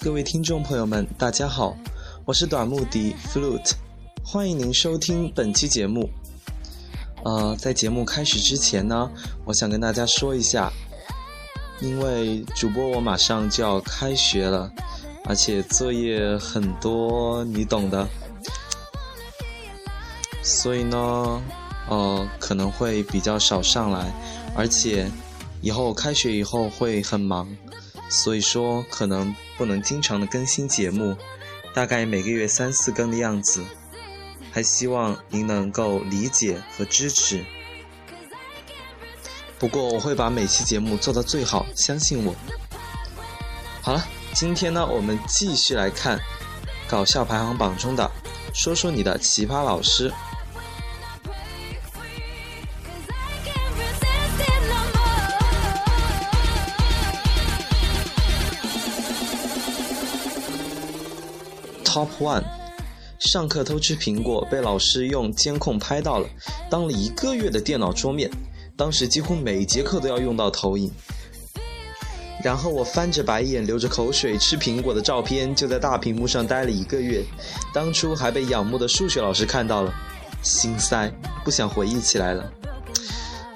各位听众朋友们，大家好，我是短木笛 Flute，欢迎您收听本期节目。呃，在节目开始之前呢，我想跟大家说一下，因为主播我马上就要开学了，而且作业很多，你懂的。所以呢，呃，可能会比较少上来，而且以后开学以后会很忙，所以说可能不能经常的更新节目，大概每个月三四更的样子，还希望您能够理解和支持。不过我会把每期节目做到最好，相信我。好了，今天呢，我们继续来看搞笑排行榜中的，说说你的奇葩老师。Top one，上课偷吃苹果被老师用监控拍到了，当了一个月的电脑桌面，当时几乎每节课都要用到投影。然后我翻着白眼流着口水吃苹果的照片就在大屏幕上待了一个月，当初还被仰慕的数学老师看到了，心塞，不想回忆起来了。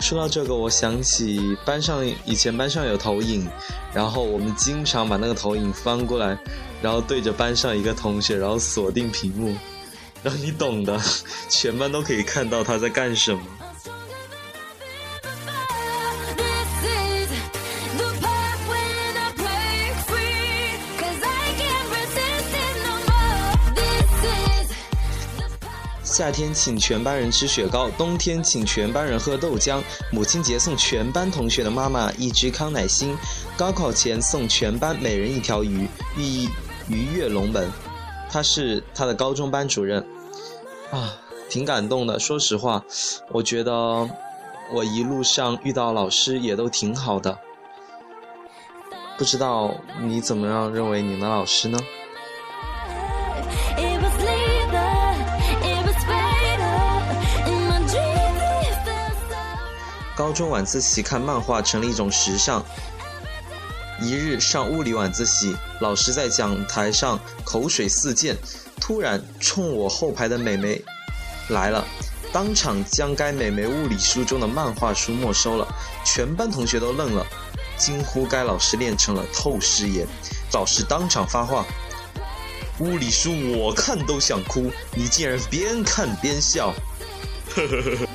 说到这个，我想起班上以前班上有投影，然后我们经常把那个投影翻过来。然后对着班上一个同学，然后锁定屏幕，然后你懂的，全班都可以看到他在干什么。夏天请全班人吃雪糕，冬天请全班人喝豆浆。母亲节送全班同学的妈妈一只康乃馨，高考前送全班每人一条鱼，寓意。鱼跃龙门，他是他的高中班主任，啊，挺感动的。说实话，我觉得我一路上遇到老师也都挺好的。不知道你怎么样认为你的老师呢？高中晚自习看漫画成了一种时尚。一日上物理晚自习，老师在讲台上口水四溅，突然冲我后排的美眉来了，当场将该美眉物理书中的漫画书没收了，全班同学都愣了，惊呼该老师练成了透视眼。老师当场发话：物理书我看都想哭，你竟然边看边笑，呵呵呵呵。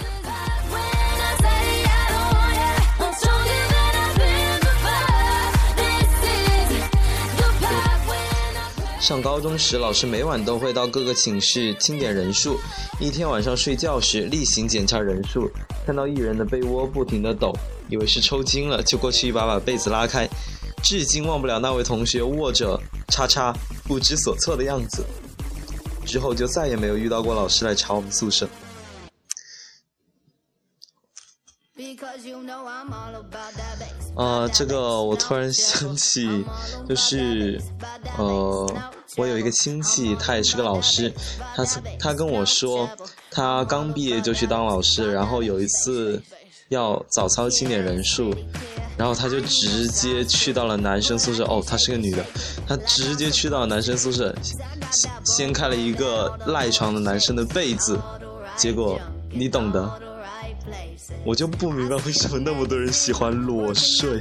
上高中时，老师每晚都会到各个寝室清点人数。一天晚上睡觉时，例行检查人数，看到一人的被窝不停的抖，以为是抽筋了，就过去一把把被子拉开。至今忘不了那位同学握着叉叉不知所措的样子。之后就再也没有遇到过老师来查我们宿舍。呃，这个我突然想起，就是，呃，我有一个亲戚，他也是个老师，他他跟我说，他刚毕业就去当老师，然后有一次要早操清点人数，然后他就直接去到了男生宿舍，哦，她是个女的，她直接去到男生宿舍，掀开了一个赖床的男生的被子，结果你懂的。我就不明白为什么那么多人喜欢裸睡。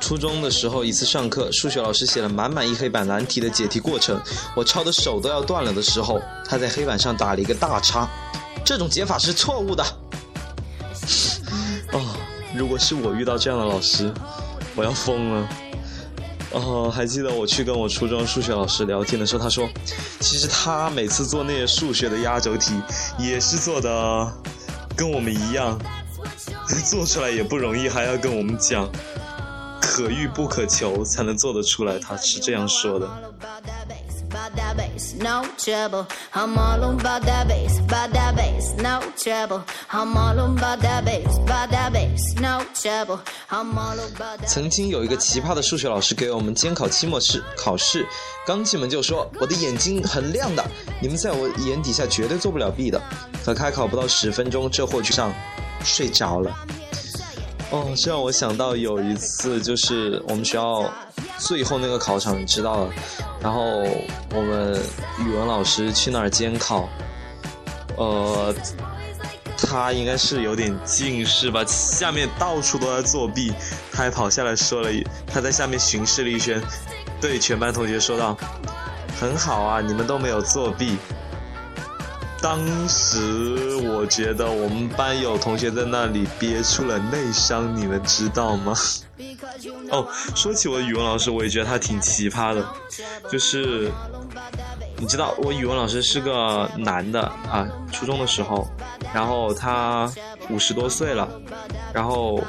初中的时候，一次上课，数学老师写了满满一黑板难题的解题过程，我抄的手都要断了的时候，他在黑板上打了一个大叉，这种解法是错误的。哦，如果是我遇到这样的老师，我要疯了。然后，还记得我去跟我初中数学老师聊天的时候，他说，其实他每次做那些数学的压轴题，也是做的跟我们一样，做出来也不容易，还要跟我们讲，可遇不可求才能做得出来，他是这样说的。曾经有一个奇葩的数学老师给我们监考期末试考试，刚进门就说我的眼睛很亮的，你们在我眼底下绝对做不了弊的。可开考不到十分钟，这货就上睡着了。哦，这让我想到有一次，就是我们学校最后那个考场，你知道了。然后我们语文老师去那儿监考，呃，他应该是有点近视吧，下面到处都在作弊。他还跑下来说了，他在下面巡视了一圈，对全班同学说道：“很好啊，你们都没有作弊。”当时我觉得我们班有同学在那里憋出了内伤，你们知道吗？哦，说起我的语文老师，我也觉得他挺奇葩的，就是你知道我语文老师是个男的啊，初中的时候，然后他五十多岁了，然后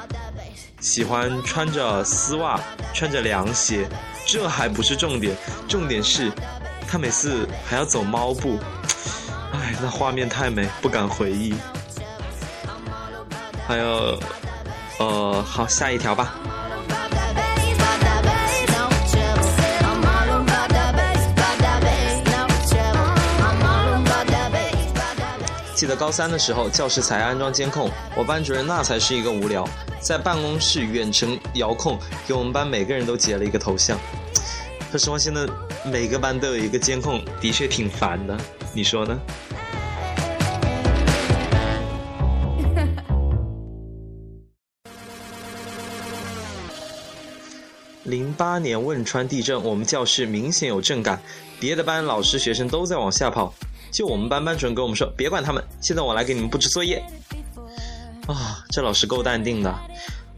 喜欢穿着丝袜，穿着凉鞋，这还不是重点，重点是，他每次还要走猫步。哎，那画面太美，不敢回忆。还有，呃，好，下一条吧。记得高三的时候，教室才安装监控，我班主任那才是一个无聊，在办公室远程遥控，给我们班每个人都截了一个头像。说实话，现在每个班都有一个监控，的确挺烦的。你说呢？零八年汶川地震，我们教室明显有震感，别的班老师学生都在往下跑，就我们班班主任跟我们说：“别管他们，现在我来给你们布置作业。”啊，这老师够淡定的。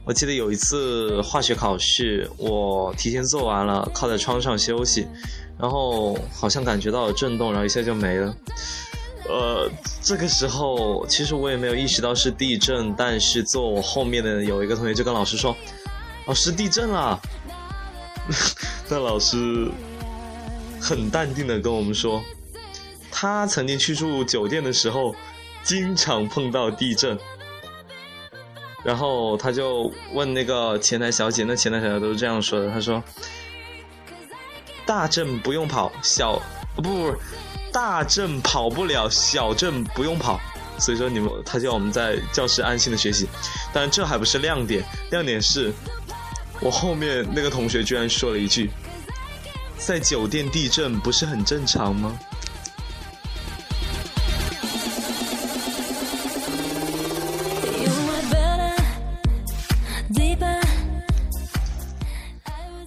我记得有一次化学考试，我提前做完了，靠在窗上休息，然后好像感觉到了震动，然后一下就没了。呃，这个时候其实我也没有意识到是地震，但是坐我后面的有一个同学就跟老师说：“老师，地震了。” 那老师很淡定的跟我们说，他曾经去住酒店的时候，经常碰到地震。然后他就问那个前台小姐，那前台小姐都是这样说的，他说：“大震不用跑，小不不，大震跑不了，小震不用跑。”所以说你们，他叫我们在教室安心的学习。但这还不是亮点，亮点是。我后面那个同学居然说了一句：“在酒店地震不是很正常吗？”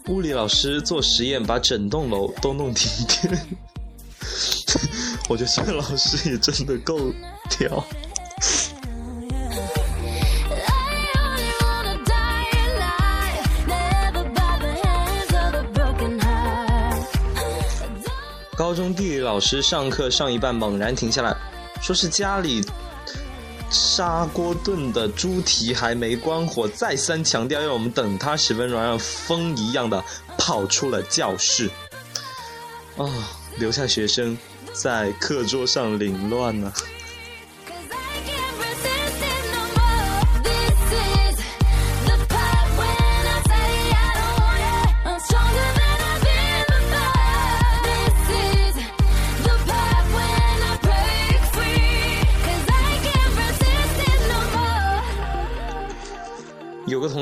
物理老师做实验把整栋楼都弄停电，我觉得这个老师也真的够屌。高中地理老师上课上一半猛然停下来，说是家里砂锅炖的猪蹄还没关火，再三强调要我们等他十分钟，让风一样的跑出了教室。啊，留下学生在课桌上凌乱呢。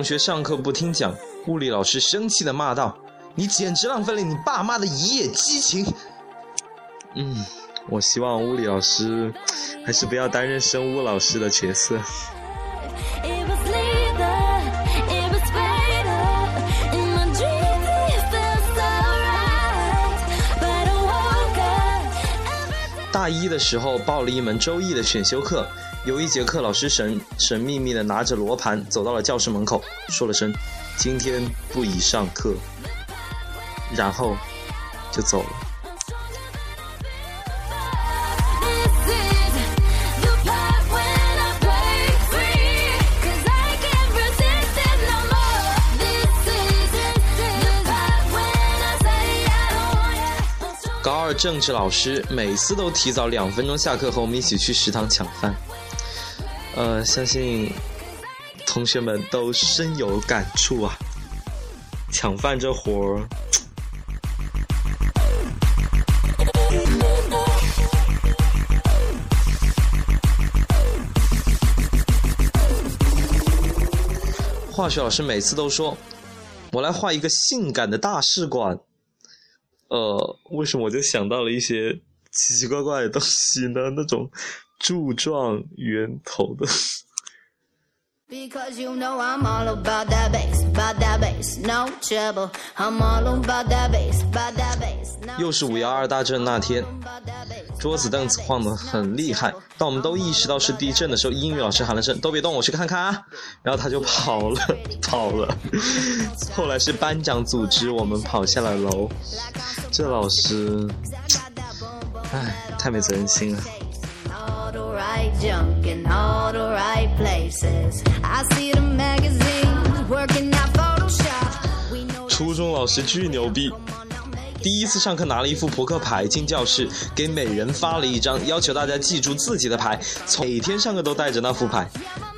同学上课不听讲，物理老师生气的骂道：“你简直浪费了你爸妈的一夜激情。”嗯，我希望物理老师还是不要担任生物老师的角色。大一的时候报了一门周易的选修课。有一节课，老师神神秘秘的拿着罗盘走到了教室门口，说了声“今天不宜上课”，然后就走了。高二政治老师每次都提早两分钟下课和我们一起去食堂抢饭。呃，相信同学们都深有感触啊！抢饭这活儿。化学老师每次都说：“我来画一个性感的大试管。”呃，为什么我就想到了一些奇奇怪怪的东西呢？那种柱状圆头的。又是五幺二大震那天，桌子凳子晃得很厉害。当我们都意识到是地震的时候，英语老师喊了声“都别动，我去看看啊”，然后他就跑了，跑了。后来是班长组织我们跑下了楼。这老师，唉，太没责任心了。初中老师巨牛逼，第一次上课拿了一副扑克牌进教室，给每人发了一张，要求大家记住自己的牌，每天上课都带着那副牌，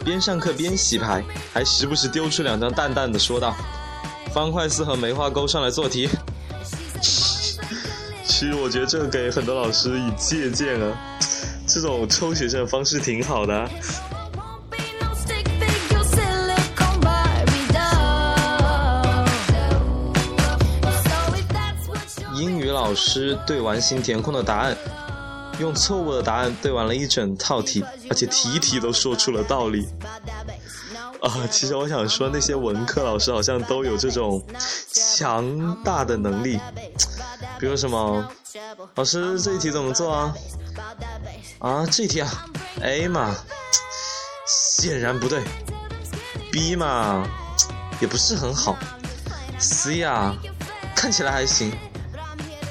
边上课边洗牌，还时不时丢出两张淡淡的说道：“方块四和梅花勾上来做题。”其实我觉得这给很多老师以借鉴啊。这种抽学生的方式挺好的。英语老师对完形填空的答案，用错误的答案对完了一整套题，而且题题都说出了道理。啊，其实我想说，那些文科老师好像都有这种强大的能力。比如什么，老师这一题怎么做啊？啊，这一题啊，A 嘛，显然不对；B 嘛，也不是很好；C 啊，看起来还行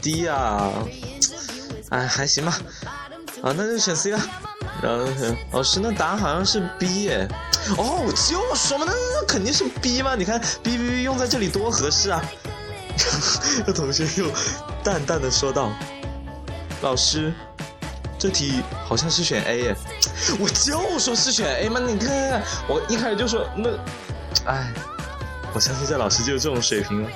；D 啊，哎，还行吧。啊，那就选 C 吧。然后老师，那答案好像是 B 耶。哦，就说嘛，那那肯定是 B 嘛。你看 B B B 用在这里多合适啊。那同学又淡淡的说道：“老师。”这题好像是选 A 耶，我就说是选 A 嘛！你看，我一开始就说那，哎，我相信这老师就有这种水平了。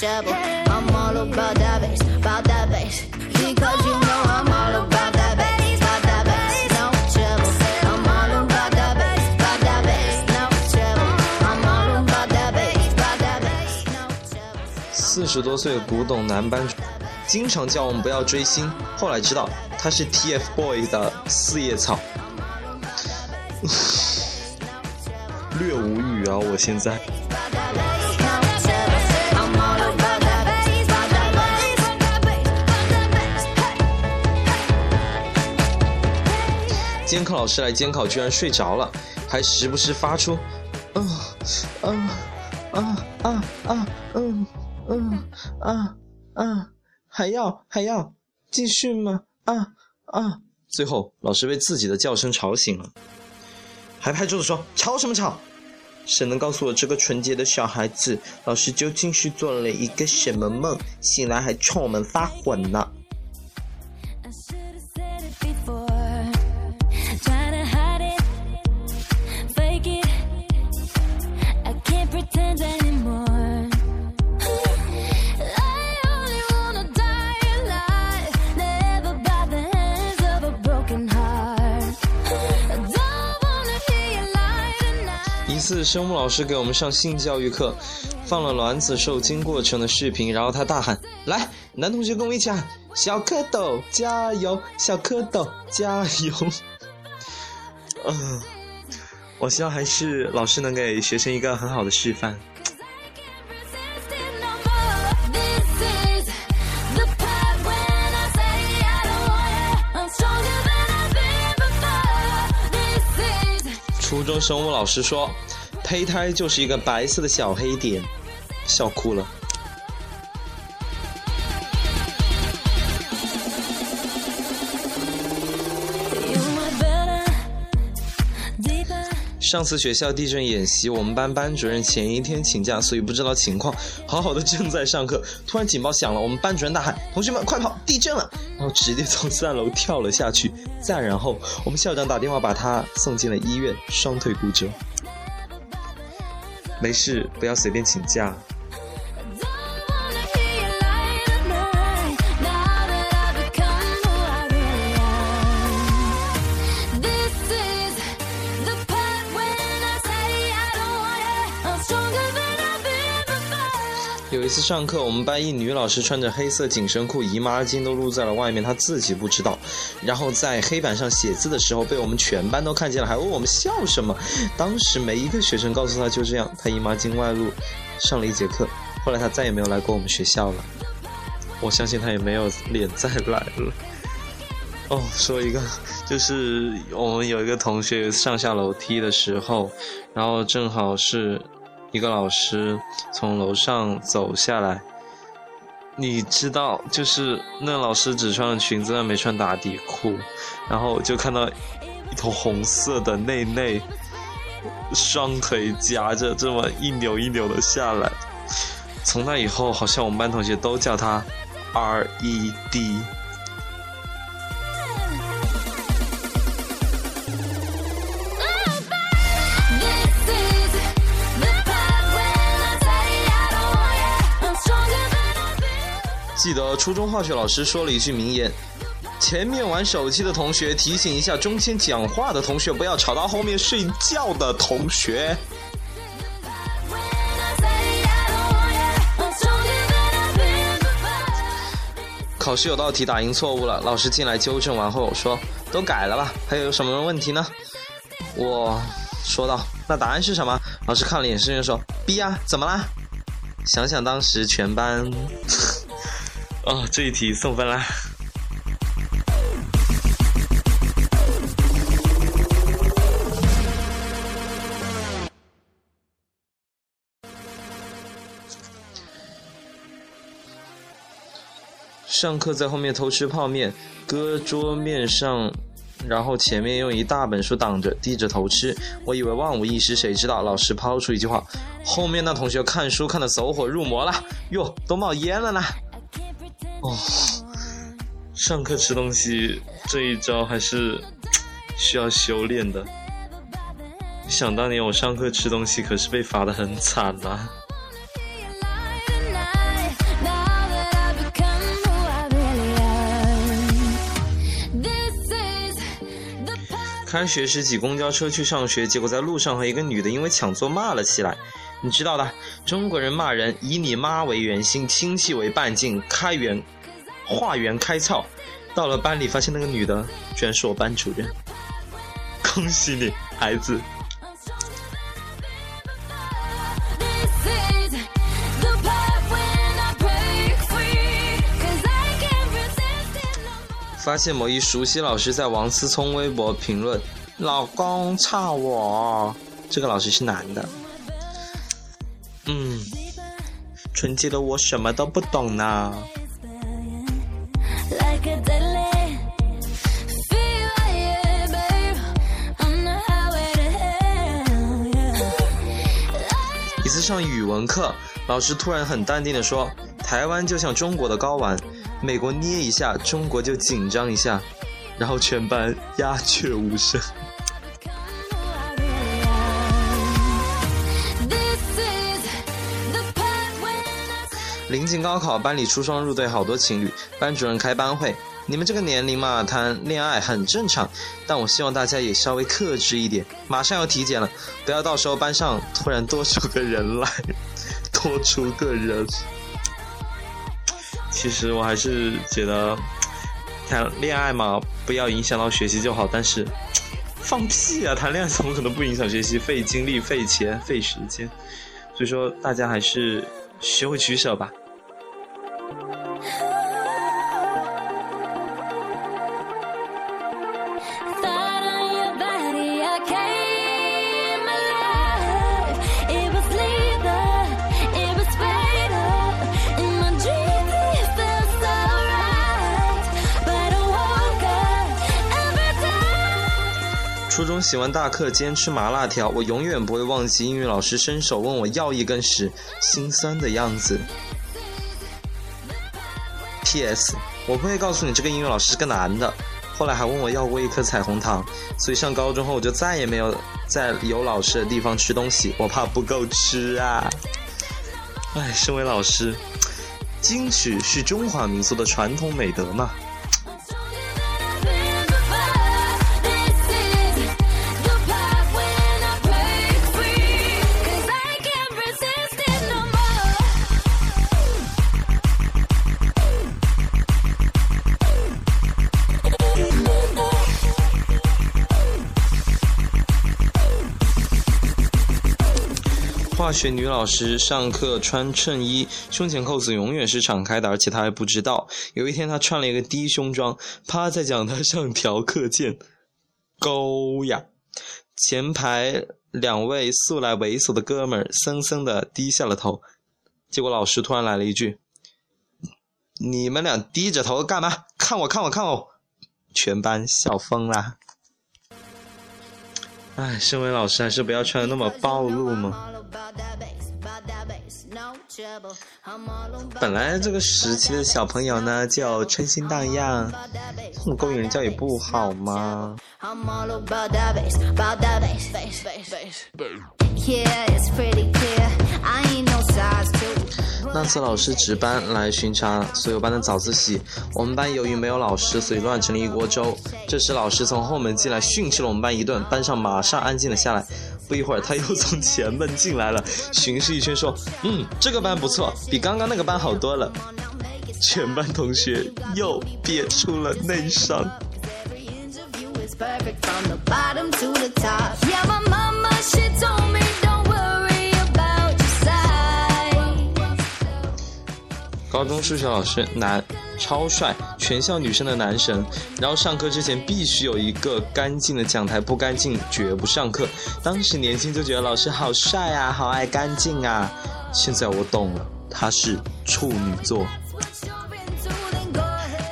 四十多岁的古董男班主，经常叫我们不要追星。后来知道他是 TFBOYS 的四叶草，略无语啊！我现在。监考老师来监考，居然睡着了，还时不时发出“嗯，啊，啊，啊，啊，嗯。”嗯啊啊，还要还要继续吗？啊啊！最后老师被自己的叫声吵醒了，还拍桌子说：“吵什么吵？谁能告诉我这个纯洁的小孩子，老师究竟是做了一个什么梦，醒来还冲我们发火呢？”一次生物老师给我们上性教育课，放了卵子受精过程的视频，然后他大喊：“来，男同学跟我一起喊，小蝌蚪加油，小蝌蚪加油。”嗯，我希望还是老师能给学生一个很好的示范。生物老师说。胚胎就是一个白色的小黑点，笑哭了。上次学校地震演习，我们班班主任前一天请假，所以不知道情况。好好的正在上课，突然警报响了，我们班主任大喊：“同学们快跑，地震了！”然后直接从三楼跳了下去。再然后，我们校长打电话把他送进了医院，双腿骨折。没事，不要随便请假。次上课，我们班一女老师穿着黑色紧身裤，姨妈巾都露在了外面，她自己不知道。然后在黑板上写字的时候，被我们全班都看见了，还问我们笑什么。当时没一个学生告诉她就这样，她姨妈巾外露，上了一节课。后来她再也没有来过我们学校了。我相信她也没有脸再来了。哦，说一个，就是我们有一个同学上下楼梯的时候，然后正好是。一个老师从楼上走下来，你知道，就是那老师只穿了裙子，但没穿打底裤，然后就看到一头红色的内内，双腿夹着这么一扭一扭的下来。从那以后，好像我们班同学都叫他 R E D。记得初中化学老师说了一句名言：“前面玩手机的同学提醒一下，中间讲话的同学不要吵到后面睡觉的同学。”考试有道题打印错误了，老师进来纠正完后说：“都改了吧？还有什么问题呢？”我说道：“那答案是什么？”老师看了眼试卷说：“B 呀，怎么啦？”想想当时全班。哦，这一题送分啦！上课在后面偷吃泡面，搁桌面上，然后前面用一大本书挡着，低着头吃。我以为万无一失，谁知道老师抛出一句话：“后面那同学看书看得走火入魔了，哟，都冒烟了呢。”哦，上课吃东西这一招还是需要修炼的。想当年我上课吃东西可是被罚的很惨呐。开学时挤公交车去上学，结果在路上和一个女的因为抢座骂了起来。你知道的，中国人骂人以你妈为圆心，亲戚为半径，开源，化缘开窍。到了班里，发现那个女的居然是我班主任。恭喜你，孩子。发现某一熟悉老师在王思聪微博评论：“老公差我。”这个老师是男的。嗯，纯洁的我什么都不懂呢。一次上语文课，老师突然很淡定的说：“台湾就像中国的睾丸，美国捏一下，中国就紧张一下。”然后全班鸦雀无声。临近高考，班里出双入对，好多情侣。班主任开班会，你们这个年龄嘛，谈恋爱很正常，但我希望大家也稍微克制一点。马上要体检了，不要到时候班上突然多出个人来，多出个人。其实我还是觉得谈恋爱嘛，不要影响到学习就好。但是放屁啊，谈恋爱怎么可能不影响学习？费精力、费钱、费时间。所以说，大家还是学会取舍吧。喜欢大课间吃麻辣条，我永远不会忘记英语老师伸手问我要一根时心酸的样子。P.S. 我不会告诉你这个英语老师是个男的。后来还问我要过一颗彩虹糖，所以上高中后我就再也没有在有老师的地方吃东西，我怕不够吃啊。哎，身为老师，矜持是中华民族的传统美德嘛。学女老师上课穿衬衣，胸前扣子永远是敞开的，而且她还不知道。有一天，她穿了一个低胸装，趴在讲台上调课件，高呀！前排两位素来猥琐的哥们儿森森的低下了头。结果老师突然来了一句：“你们俩低着头干嘛？看我，看我，看我！”全班笑疯了。哎，身为老师，还是不要穿的那么暴露嘛。本来这个时期的小朋友呢，就春心荡漾，这么勾引人家也不好吗？那次老师值班来巡查所有班的早自习，我们班由于没有老师，所以乱成了一锅粥。这时老师从后门进来训斥了我们班一顿，班上马上安静了下来。不一会儿他又从前门进来了，巡视一圈说：“嗯，这个班不错，比刚刚那个班好多了。”全班同学又憋出了内伤。高中数学老师男，超帅，全校女生的男神。然后上课之前必须有一个干净的讲台，不干净绝不上课。当时年轻就觉得老师好帅啊，好爱干净啊。现在我懂了，他是处女座。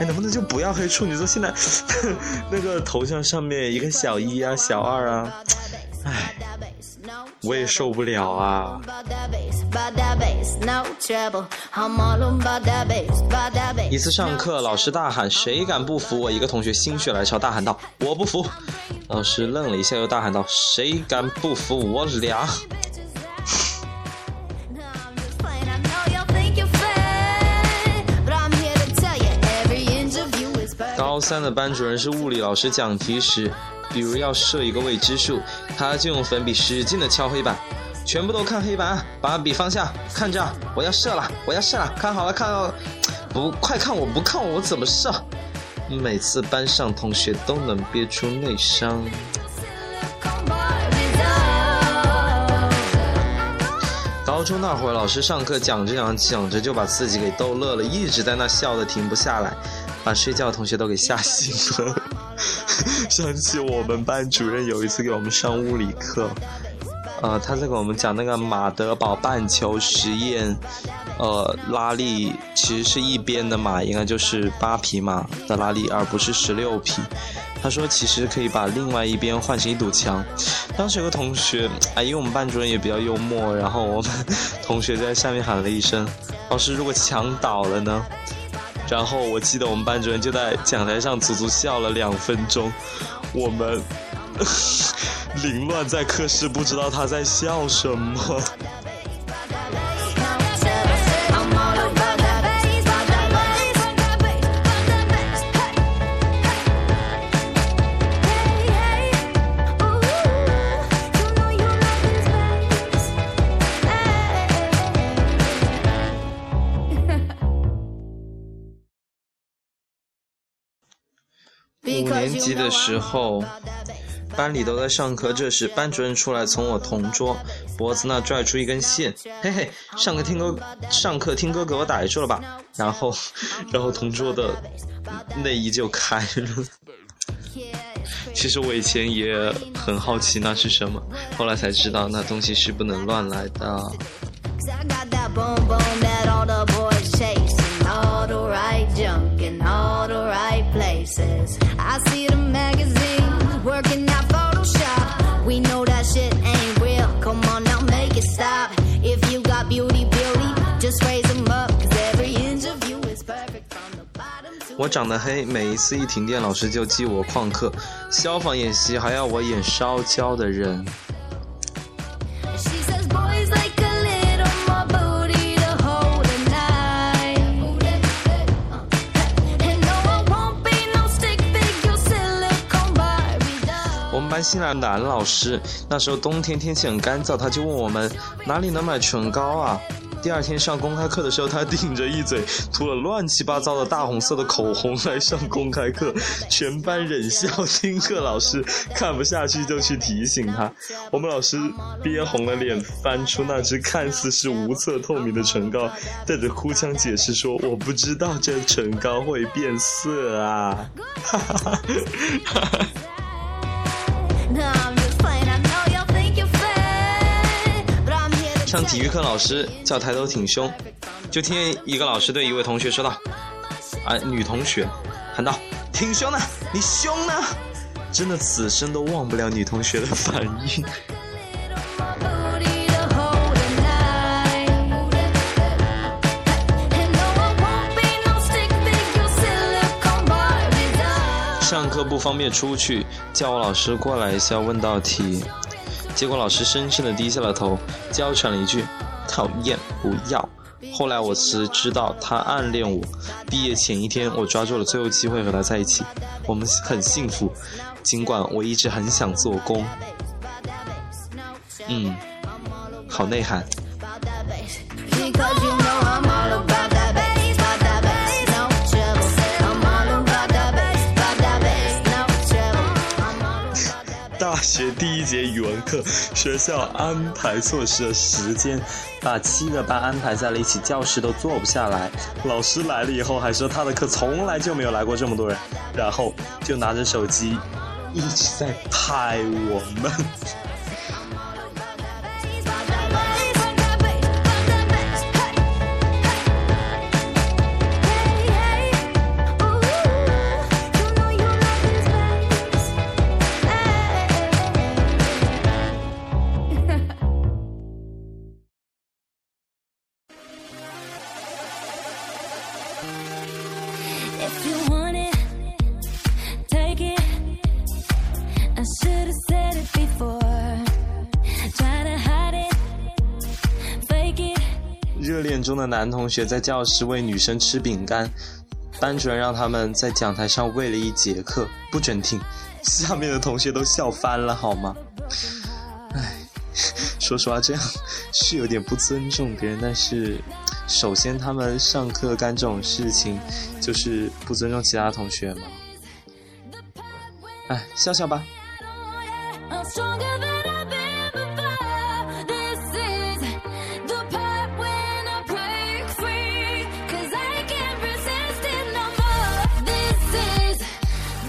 哎，能不能就不要黑处女座？现在 那个头像上面一个小一啊，小二啊，哎。我也受不了啊！一次上课，老师大喊：“谁敢不服我？”一个同学心血来潮大喊道：“我不服！”老师愣了一下，又大喊道：“谁敢不服我俩？”高三的班主任是物理老师，讲题时。比如要设一个未知数，他就用粉笔使劲的敲黑板，全部都看黑板，把笔放下，看着，我要射了，我要射了，看好了，看好了，不，快看我，不看我，我怎么射？每次班上同学都能憋出内伤。高中那会儿，老师上课讲着讲着讲着就把自己给逗乐了，一直在那笑的停不下来，把睡觉的同学都给吓醒了。想起我们班主任有一次给我们上物理课，呃，他在给我们讲那个马德堡半球实验，呃，拉力其实是一边的马应该就是八匹马的拉力，而不是十六匹。他说其实可以把另外一边换成一堵墙。当时有个同学，哎，因为我们班主任也比较幽默，然后我们 同学在下面喊了一声：“老师，如果墙倒了呢？”然后我记得我们班主任就在讲台上足足笑了两分钟，我们 凌乱在课室，不知道他在笑什么。五年级的时候，班里都在上课，这时班主任出来，从我同桌脖子那拽出一根线，嘿嘿，上课听歌，上课听歌给我逮住了吧？然后，然后同桌的内衣就开了。其实我以前也很好奇那是什么，后来才知道那东西是不能乱来的。I see the mag 我长得黑，每一次一停电，老师就记我旷课。消防演习还要我演烧焦的人。我们班新来的男老师，那时候冬天天气很干燥，他就问我们哪里能买唇膏啊？第二天上公开课的时候，他顶着一嘴涂了乱七八糟的大红色的口红来上公开课，全班忍笑听课。老师看不下去就去提醒他，我们老师憋红了脸，翻出那支看似是无色透明的唇膏，带着哭腔解释说：“我不知道这唇膏会变色啊！”哈哈哈哈哈。上体育课，老师叫抬头挺胸，就听一个老师对一位同学说道：“啊，女同学，喊道，挺胸呢，你胸呢？”真的，此生都忘不了女同学的反应。上课不方便出去，叫我老师过来一下问道题。结果老师深深的低下了头，娇喘了一句：“讨厌，不要。”后来我才知道他暗恋我。毕业前一天，我抓住了最后机会和他在一起，我们很幸福。尽管我一直很想做工。嗯，好内涵。学第一节语文课，学校安排错失了时间，把七个班安排在了一起，教室都坐不下来。老师来了以后还说他的课从来就没有来过这么多人，然后就拿着手机一直在拍我们。中的男同学在教室喂女生吃饼干，班主任让他们在讲台上喂了一节课，不准听，下面的同学都笑翻了，好吗？唉，说实话，这样 是有点不尊重别人，但是。首先，他们上课干这种事情，就是不尊重其他同学嘛。哎，笑笑吧。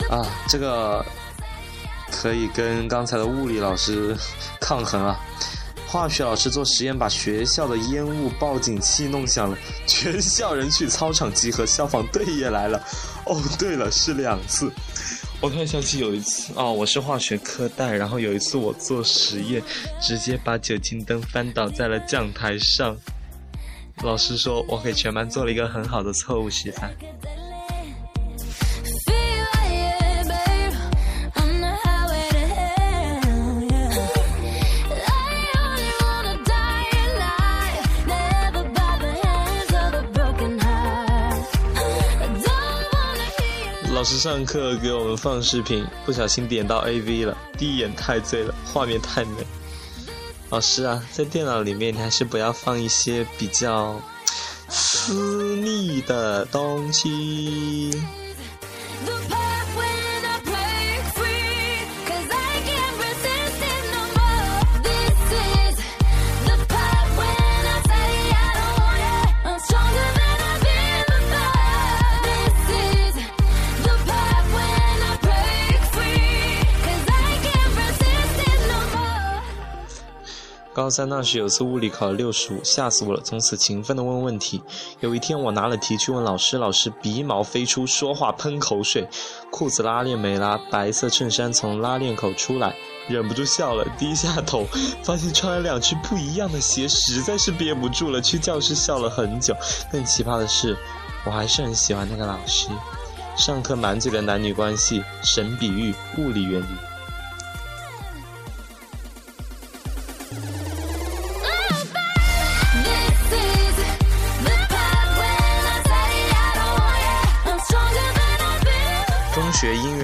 啊，这个可以跟刚才的物理老师抗衡啊。化学老师做实验，把学校的烟雾报警器弄响了，全校人去操场集合，消防队也来了。哦，对了，是两次。我突然想起有一次，哦，我是化学课代，然后有一次我做实验，直接把酒精灯翻倒在了讲台上，老师说我给全班做了一个很好的错误示范。老师上课给我们放视频，不小心点到 AV 了，第一眼太醉了，画面太美。老师啊，在电脑里面你还是不要放一些比较 私密的东西。高三那时有次物理考了六十五，吓死我了。从此勤奋的问问题。有一天我拿了题去问老师，老师鼻毛飞出，说话喷口水，裤子拉链没拉，白色衬衫从拉链口出来，忍不住笑了，低下头，发现穿了两只不一样的鞋，实在是憋不住了，去教室笑了很久。更奇葩的是，我还是很喜欢那个老师。上课满嘴的男女关系，神比喻，物理原理。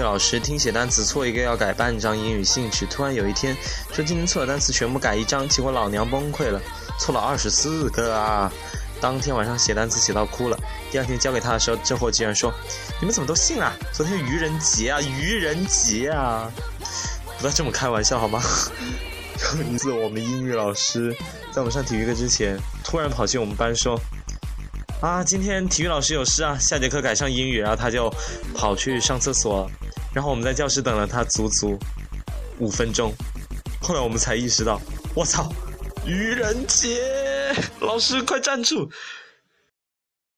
老师听写单词错一个要改半张英语兴趣，突然有一天说今天错的单词全部改一张，结果老娘崩溃了，错了二十四个啊！当天晚上写单词写到哭了。第二天交给他的时候，这货竟然说：“你们怎么都信啊？昨天愚人节啊，愚人节啊！不要这么开玩笑好吗？”有一次我们英语老师在我们上体育课之前，突然跑进我们班说。啊，今天体育老师有事啊，下节课改上英语，然后他就跑去上厕所，然后我们在教室等了他足足五分钟，后来我们才意识到，我操，愚人节，老师快站住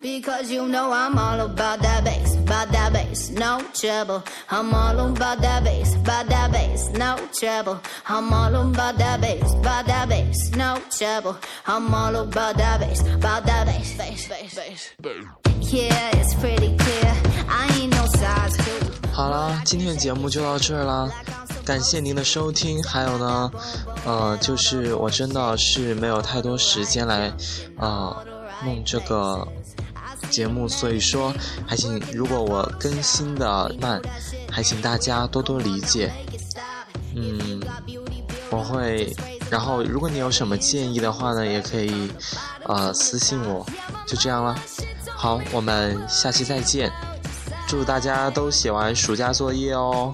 ！Because you know I'm all about that bass, about that bass, no trouble. I'm all about that bass, about that bass, no trouble. I'm all about that bass, about that bass, no trouble. I'm all about that bass, about that bass, bass, bass, bass. Yeah, it's pretty clear. I ain't no size two. 好了，今天的节目就到这儿啦，感谢您的收听。还有呢，呃，就是我真的是没有太多时间来，呃，弄这个。节目，所以说还请如果我更新的慢，还请大家多多理解。嗯，我会，然后如果你有什么建议的话呢，也可以呃私信我，就这样了。好，我们下期再见，祝大家都写完暑假作业哦。